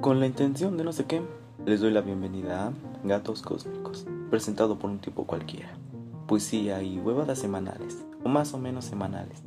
Con la intención de no sé qué, les doy la bienvenida a Gatos Cósmicos, presentado por un tipo cualquiera. Poesía y huevadas semanales, o más o menos semanales